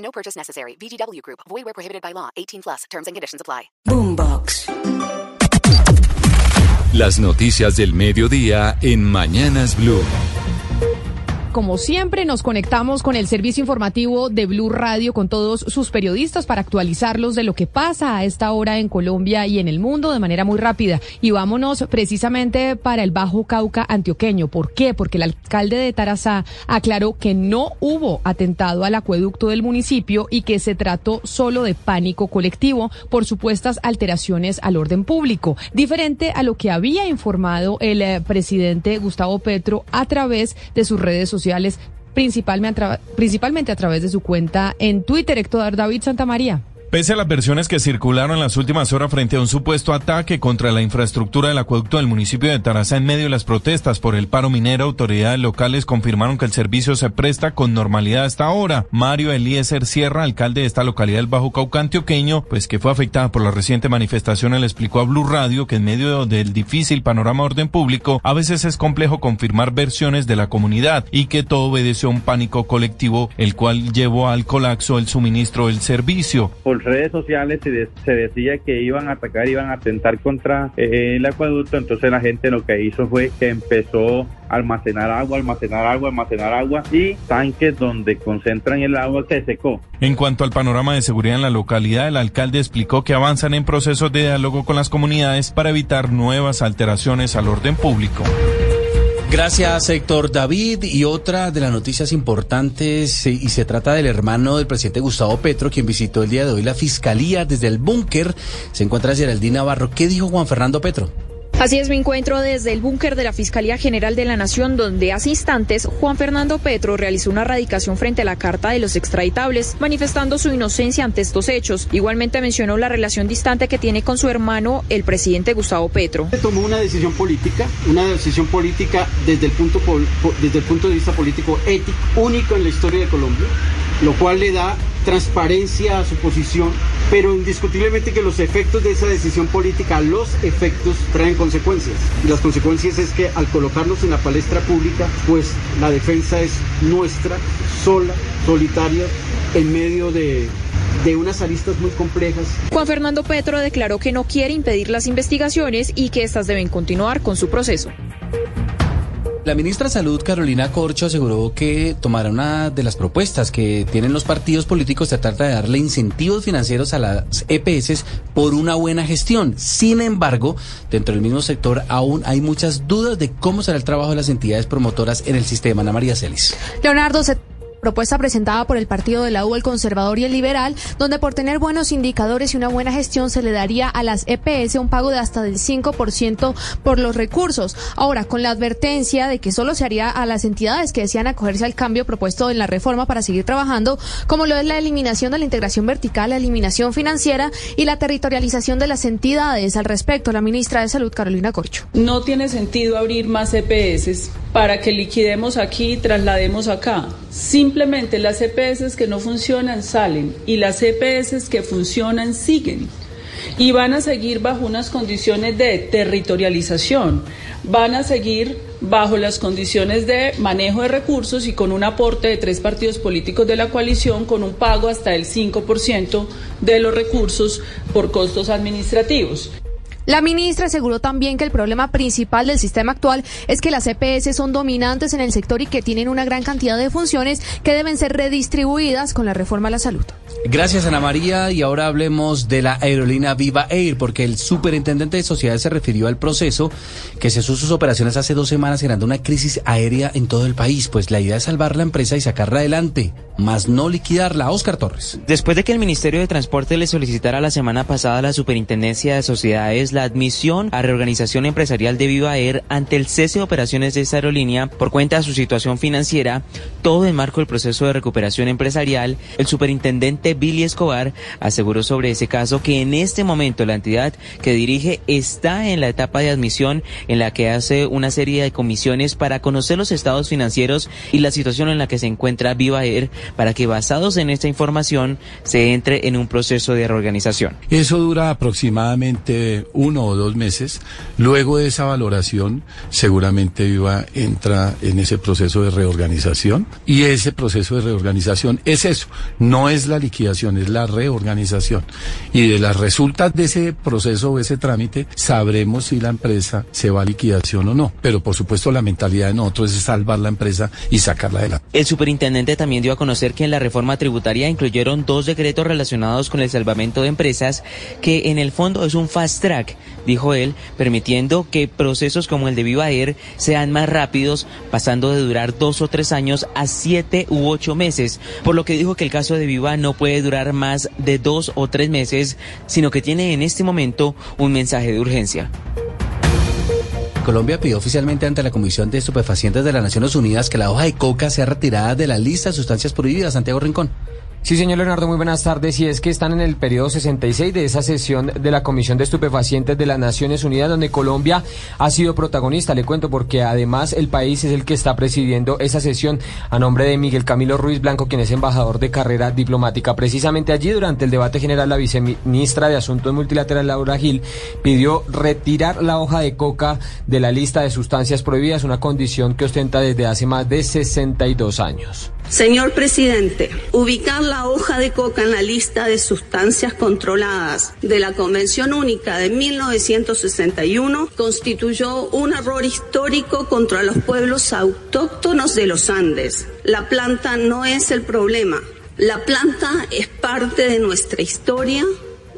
No purchase necessary. VGW Group. Void where prohibited by law. 18 plus. Terms and conditions apply. Boombox. Las noticias del mediodía en Mañanas Blue. Como siempre, nos conectamos con el servicio informativo de Blue Radio con todos sus periodistas para actualizarlos de lo que pasa a esta hora en Colombia y en el mundo de manera muy rápida. Y vámonos precisamente para el Bajo Cauca antioqueño. ¿Por qué? Porque el alcalde de Tarazá aclaró que no hubo atentado al acueducto del municipio y que se trató solo de pánico colectivo por supuestas alteraciones al orden público, diferente a lo que había informado el eh, presidente Gustavo Petro a través de sus redes sociales sociales, principalmente a, principalmente a través de su cuenta en Twitter, Héctor David Santamaría. Pese a las versiones que circularon en las últimas horas frente a un supuesto ataque contra la infraestructura del acueducto del municipio de Tarazá en medio de las protestas por el paro minero, autoridades locales confirmaron que el servicio se presta con normalidad hasta ahora. Mario Eliezer Sierra, alcalde de esta localidad del Bajo Cauca antioqueño, pues que fue afectada por la reciente manifestación, le explicó a Blue Radio que en medio del difícil panorama de orden público, a veces es complejo confirmar versiones de la comunidad y que todo obedeció a un pánico colectivo, el cual llevó al colapso el suministro del servicio redes sociales se, decía que iban a atacar, iban a atentar contra eh, el acueducto, entonces la gente lo que hizo fue que empezó a almacenar agua, almacenar agua, almacenar agua y tanques donde concentran el agua se secó. En cuanto al panorama de seguridad en la localidad, el alcalde explicó que avanzan en procesos de diálogo con las comunidades para evitar nuevas alteraciones al orden público. Gracias, Héctor David. Y otra de las noticias importantes, y se trata del hermano del presidente Gustavo Petro, quien visitó el día de hoy la fiscalía desde el búnker. Se encuentra Geraldine Navarro. ¿Qué dijo Juan Fernando Petro? Así es, me encuentro desde el búnker de la Fiscalía General de la Nación, donde hace instantes Juan Fernando Petro realizó una radicación frente a la Carta de los Extraditables, manifestando su inocencia ante estos hechos. Igualmente mencionó la relación distante que tiene con su hermano, el presidente Gustavo Petro. Tomó una decisión política, una decisión política desde el punto, desde el punto de vista político ético, único en la historia de Colombia, lo cual le da transparencia a su posición, pero indiscutiblemente que los efectos de esa decisión política, los efectos traen consecuencias. Y las consecuencias es que al colocarnos en la palestra pública, pues la defensa es nuestra, sola, solitaria, en medio de, de unas aristas muy complejas. Juan Fernando Petro declaró que no quiere impedir las investigaciones y que éstas deben continuar con su proceso. La ministra de Salud, Carolina Corcho, aseguró que tomará una de las propuestas que tienen los partidos políticos tratar de darle incentivos financieros a las EPS por una buena gestión. Sin embargo, dentro del mismo sector aún hay muchas dudas de cómo será el trabajo de las entidades promotoras en el sistema. Ana María Celis. Leonardo, se propuesta presentada por el partido de la U, el conservador y el liberal, donde por tener buenos indicadores y una buena gestión se le daría a las EPS un pago de hasta del 5% por los recursos. Ahora, con la advertencia de que solo se haría a las entidades que decían acogerse al cambio propuesto en la reforma para seguir trabajando, como lo es la eliminación de la integración vertical, la eliminación financiera y la territorialización de las entidades. Al respecto, la ministra de Salud, Carolina Corcho. No tiene sentido abrir más EPS para que liquidemos aquí y traslademos acá. Simplemente las EPS que no funcionan salen y las EPS que funcionan siguen. Y van a seguir bajo unas condiciones de territorialización, van a seguir bajo las condiciones de manejo de recursos y con un aporte de tres partidos políticos de la coalición con un pago hasta el 5% de los recursos por costos administrativos. La ministra aseguró también que el problema principal del sistema actual es que las EPS son dominantes en el sector y que tienen una gran cantidad de funciones que deben ser redistribuidas con la reforma a la salud. Gracias, Ana María. Y ahora hablemos de la aerolínea Viva Air, porque el superintendente de sociedades se refirió al proceso que cesó sus operaciones hace dos semanas, generando una crisis aérea en todo el país. Pues la idea es salvar la empresa y sacarla adelante, más no liquidarla. Oscar Torres. Después de que el Ministerio de Transporte le solicitara la semana pasada a la superintendencia de sociedades la admisión a reorganización empresarial de Viva Air ante el cese de operaciones de esta aerolínea por cuenta de su situación financiera, todo en marco del proceso de recuperación empresarial, el superintendente Billy Escobar aseguró sobre ese caso que en este momento la entidad que dirige está en la etapa de admisión en la que hace una serie de comisiones para conocer los estados financieros y la situación en la que se encuentra Viva Air para que basados en esta información se entre en un proceso de reorganización. Eso dura aproximadamente uno o dos meses. Luego de esa valoración, seguramente Viva entra en ese proceso de reorganización y ese proceso de reorganización es eso, no es la liquidación, es la reorganización. Y de las resultas de ese proceso o ese trámite, sabremos si la empresa se va a liquidación o no. Pero por supuesto la mentalidad de nosotros es salvar la empresa y sacarla adelante. El superintendente también dio a conocer que en la reforma tributaria incluyeron dos decretos relacionados con el salvamento de empresas que en el fondo es un fast track, dijo él, permitiendo que procesos como el de Viva Air sean más rápidos, pasando de durar dos o tres años a siete u ocho meses, por lo que dijo que el caso de Viva no puede durar más de dos o tres meses, sino que tiene en este momento un mensaje de urgencia. Colombia pidió oficialmente ante la Comisión de Estupefacientes de las Naciones Unidas que la hoja de coca sea retirada de la lista de sustancias prohibidas. Santiago Rincón. Sí, señor Leonardo, muy buenas tardes. Y es que están en el periodo 66 de esa sesión de la Comisión de Estupefacientes de las Naciones Unidas, donde Colombia ha sido protagonista. Le cuento porque además el país es el que está presidiendo esa sesión a nombre de Miguel Camilo Ruiz Blanco, quien es embajador de carrera diplomática. Precisamente allí, durante el debate general, la viceministra de Asuntos Multilaterales, Laura Gil, pidió retirar la hoja de coca de la lista de sustancias prohibidas, una condición que ostenta desde hace más de 62 años. Señor presidente, ubicar la hoja de coca en la lista de sustancias controladas de la Convención Única de 1961 constituyó un error histórico contra los pueblos autóctonos de los Andes. La planta no es el problema. La planta es parte de nuestra historia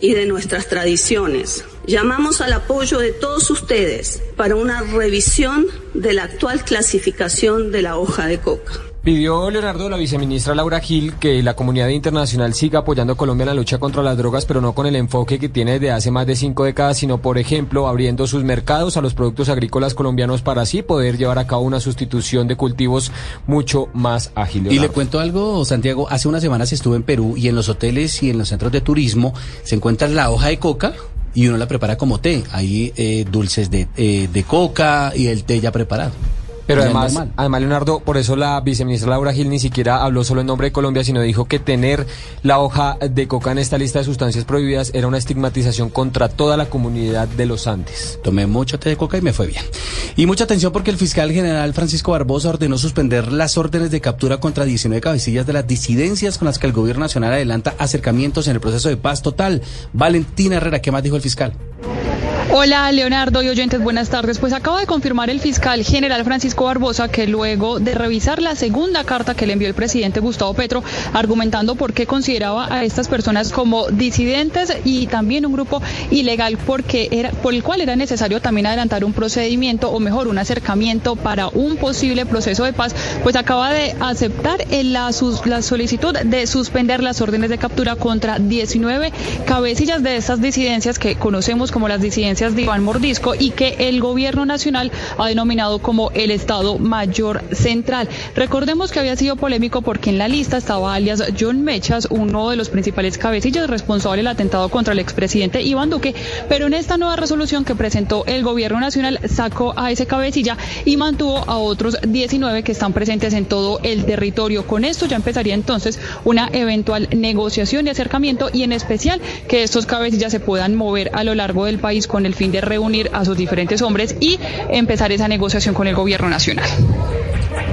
y de nuestras tradiciones. Llamamos al apoyo de todos ustedes para una revisión de la actual clasificación de la hoja de coca. Pidió Leonardo, la viceministra Laura Gil, que la comunidad internacional siga apoyando a Colombia en la lucha contra las drogas, pero no con el enfoque que tiene desde hace más de cinco décadas, sino, por ejemplo, abriendo sus mercados a los productos agrícolas colombianos para así poder llevar a cabo una sustitución de cultivos mucho más ágil. Y le cuento algo, Santiago, hace unas semanas estuve en Perú y en los hoteles y en los centros de turismo se encuentra la hoja de coca y uno la prepara como té. Hay eh, dulces de, eh, de coca y el té ya preparado. Pero además, además, Leonardo, por eso la viceministra Laura Gil ni siquiera habló solo en nombre de Colombia, sino dijo que tener la hoja de coca en esta lista de sustancias prohibidas era una estigmatización contra toda la comunidad de los Andes. Tomé mucho té de coca y me fue bien. Y mucha atención porque el fiscal general Francisco Barbosa ordenó suspender las órdenes de captura contra 19 cabecillas de las disidencias con las que el gobierno nacional adelanta acercamientos en el proceso de paz total. Valentina Herrera, ¿qué más dijo el fiscal? Hola Leonardo y oyentes, buenas tardes. Pues acaba de confirmar el fiscal general Francisco Barbosa que luego de revisar la segunda carta que le envió el presidente Gustavo Petro, argumentando por qué consideraba a estas personas como disidentes y también un grupo ilegal porque era, por el cual era necesario también adelantar un procedimiento o mejor un acercamiento para un posible proceso de paz, pues acaba de aceptar la, la solicitud de suspender las órdenes de captura contra 19 cabecillas de estas disidencias que conocemos como las disidencias de Iván Mordisco y que el gobierno nacional ha denominado como el Estado Mayor Central. Recordemos que había sido polémico porque en la lista estaba alias John Mechas, uno de los principales cabecillas responsables del atentado contra el expresidente Iván Duque, pero en esta nueva resolución que presentó el gobierno nacional sacó a ese cabecilla y mantuvo a otros 19 que están presentes en todo el territorio. Con esto ya empezaría entonces una eventual negociación y acercamiento y en especial que estos cabecillas se puedan mover a lo largo del país con el el fin de reunir a sus diferentes hombres y empezar esa negociación con el gobierno nacional.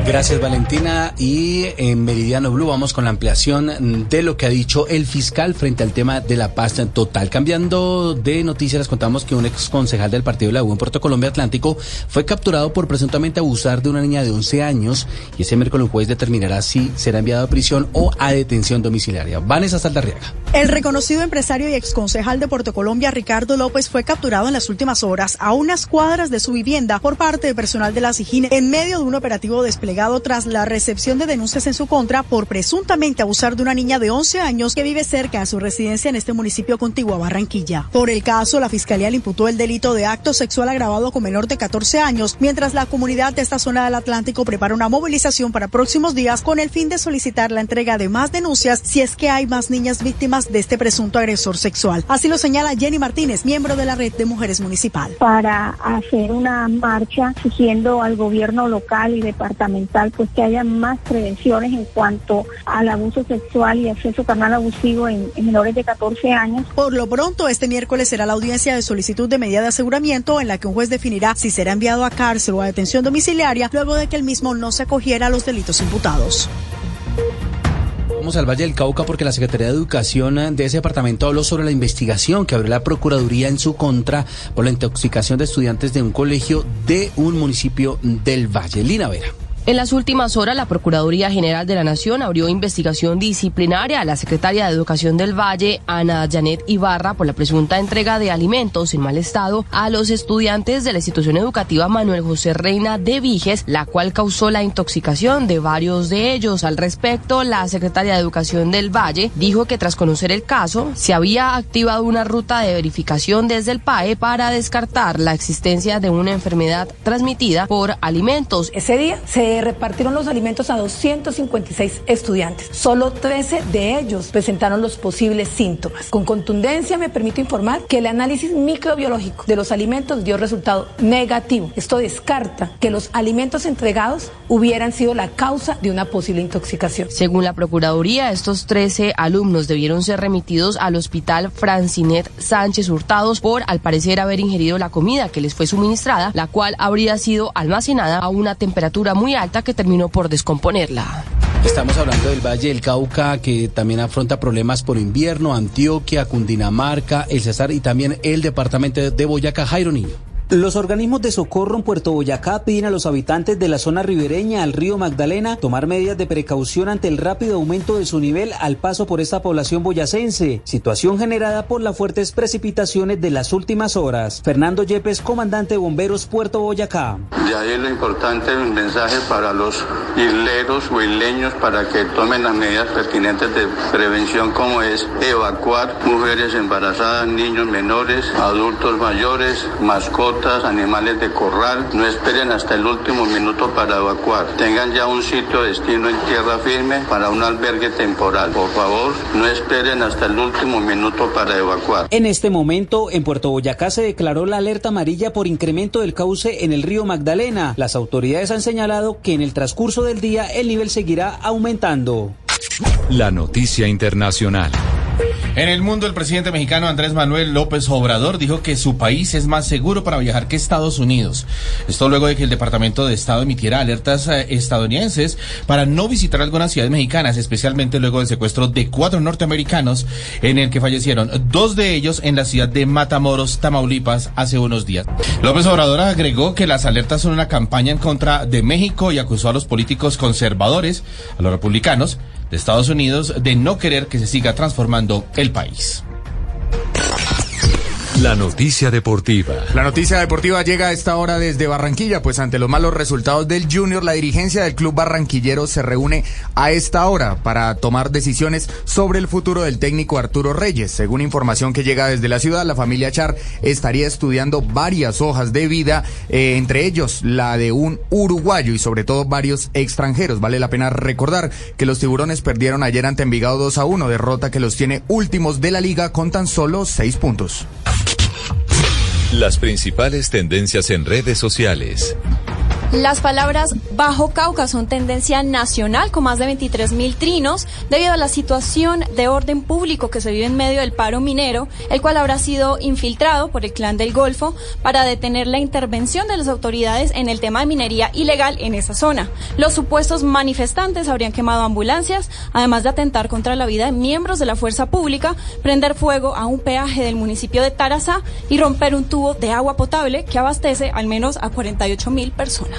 Gracias Valentina y en Meridiano Blue vamos con la ampliación de lo que ha dicho el fiscal frente al tema de la paz total. Cambiando de noticias les contamos que un ex concejal del partido de la U en Puerto Colombia Atlántico fue capturado por presuntamente abusar de una niña de 11 años y ese miércoles el juez determinará si será enviado a prisión o a detención domiciliaria. Vanessa Saldarriaga. El reconocido empresario y exconcejal de Puerto Colombia, Ricardo López, fue capturado en las últimas horas a unas cuadras de su vivienda por parte de personal de la SIGIN en medio de un operativo desplegado tras la recepción de denuncias en su contra por presuntamente abusar de una niña de 11 años que vive cerca de su residencia en este municipio contiguo a Barranquilla. Por el caso, la fiscalía le imputó el delito de acto sexual agravado con menor de 14 años, mientras la comunidad de esta zona del Atlántico prepara una movilización para próximos días con el fin de solicitar la entrega de más denuncias si es que hay más niñas víctimas de este presunto agresor sexual. Así lo señala Jenny Martínez, miembro de la red de mujeres municipal. Para hacer una marcha exigiendo al gobierno local y departamental pues que haya más prevenciones en cuanto al abuso sexual y acceso carnal abusivo en, en menores de 14 años. Por lo pronto, este miércoles será la audiencia de solicitud de medida de aseguramiento en la que un juez definirá si será enviado a cárcel o a detención domiciliaria luego de que el mismo no se acogiera a los delitos imputados. Vamos al Valle del Cauca porque la Secretaría de Educación de ese departamento habló sobre la investigación que abrió la Procuraduría en su contra por la intoxicación de estudiantes de un colegio de un municipio del Valle. Lina Vera. En las últimas horas, la Procuraduría General de la Nación abrió investigación disciplinaria a la secretaria de Educación del Valle, Ana Janet Ibarra, por la presunta entrega de alimentos en mal estado a los estudiantes de la institución educativa Manuel José Reina de Viges, la cual causó la intoxicación de varios de ellos. Al respecto, la secretaria de Educación del Valle dijo que tras conocer el caso, se había activado una ruta de verificación desde el PAE para descartar la existencia de una enfermedad transmitida por alimentos. Ese día se repartieron los alimentos a 256 estudiantes. Solo 13 de ellos presentaron los posibles síntomas. Con contundencia me permito informar que el análisis microbiológico de los alimentos dio resultado negativo. Esto descarta que los alimentos entregados hubieran sido la causa de una posible intoxicación. Según la Procuraduría, estos 13 alumnos debieron ser remitidos al hospital Francinet Sánchez Hurtados por, al parecer, haber ingerido la comida que les fue suministrada, la cual habría sido almacenada a una temperatura muy alta que terminó por descomponerla. Estamos hablando del Valle del Cauca, que también afronta problemas por invierno, Antioquia, Cundinamarca, el Cesar y también el departamento de Boyacá, Jairo Niño. Los organismos de socorro en Puerto Boyacá piden a los habitantes de la zona ribereña al río Magdalena tomar medidas de precaución ante el rápido aumento de su nivel al paso por esta población boyacense, situación generada por las fuertes precipitaciones de las últimas horas. Fernando Yepes, comandante de bomberos Puerto Boyacá. De ahí lo importante el mensaje para los isleros o isleños para que tomen las medidas pertinentes de prevención como es evacuar mujeres embarazadas, niños menores, adultos mayores, mascotas animales de corral. No esperen hasta el último minuto para evacuar. Tengan ya un sitio de destino en tierra firme para un albergue temporal. Por favor, no esperen hasta el último minuto para evacuar. En este momento, en Puerto Boyacá se declaró la alerta amarilla por incremento del cauce en el río Magdalena. Las autoridades han señalado que en el transcurso del día el nivel seguirá aumentando. La noticia internacional. En el mundo, el presidente mexicano Andrés Manuel López Obrador dijo que su país es más seguro para viajar que Estados Unidos. Esto luego de que el Departamento de Estado emitiera alertas eh, estadounidenses para no visitar algunas ciudades mexicanas, especialmente luego del secuestro de cuatro norteamericanos en el que fallecieron dos de ellos en la ciudad de Matamoros, Tamaulipas, hace unos días. López Obrador agregó que las alertas son una campaña en contra de México y acusó a los políticos conservadores, a los republicanos, de Estados Unidos de no querer que se siga transformando el país. La noticia deportiva. La noticia deportiva llega a esta hora desde Barranquilla, pues ante los malos resultados del Junior, la dirigencia del club barranquillero se reúne a esta hora para tomar decisiones sobre el futuro del técnico Arturo Reyes. Según información que llega desde la ciudad, la familia Char estaría estudiando varias hojas de vida, eh, entre ellos la de un uruguayo y sobre todo varios extranjeros. Vale la pena recordar que los tiburones perdieron ayer ante Envigado 2 a 1, derrota que los tiene últimos de la liga con tan solo seis puntos. Las principales tendencias en redes sociales. Las palabras Bajo Cauca son tendencia nacional con más de 23 mil trinos debido a la situación de orden público que se vive en medio del paro minero, el cual habrá sido infiltrado por el clan del Golfo para detener la intervención de las autoridades en el tema de minería ilegal en esa zona. Los supuestos manifestantes habrían quemado ambulancias, además de atentar contra la vida de miembros de la fuerza pública, prender fuego a un peaje del municipio de Tarazá y romper un tubo de agua potable que abastece al menos a 48 mil personas.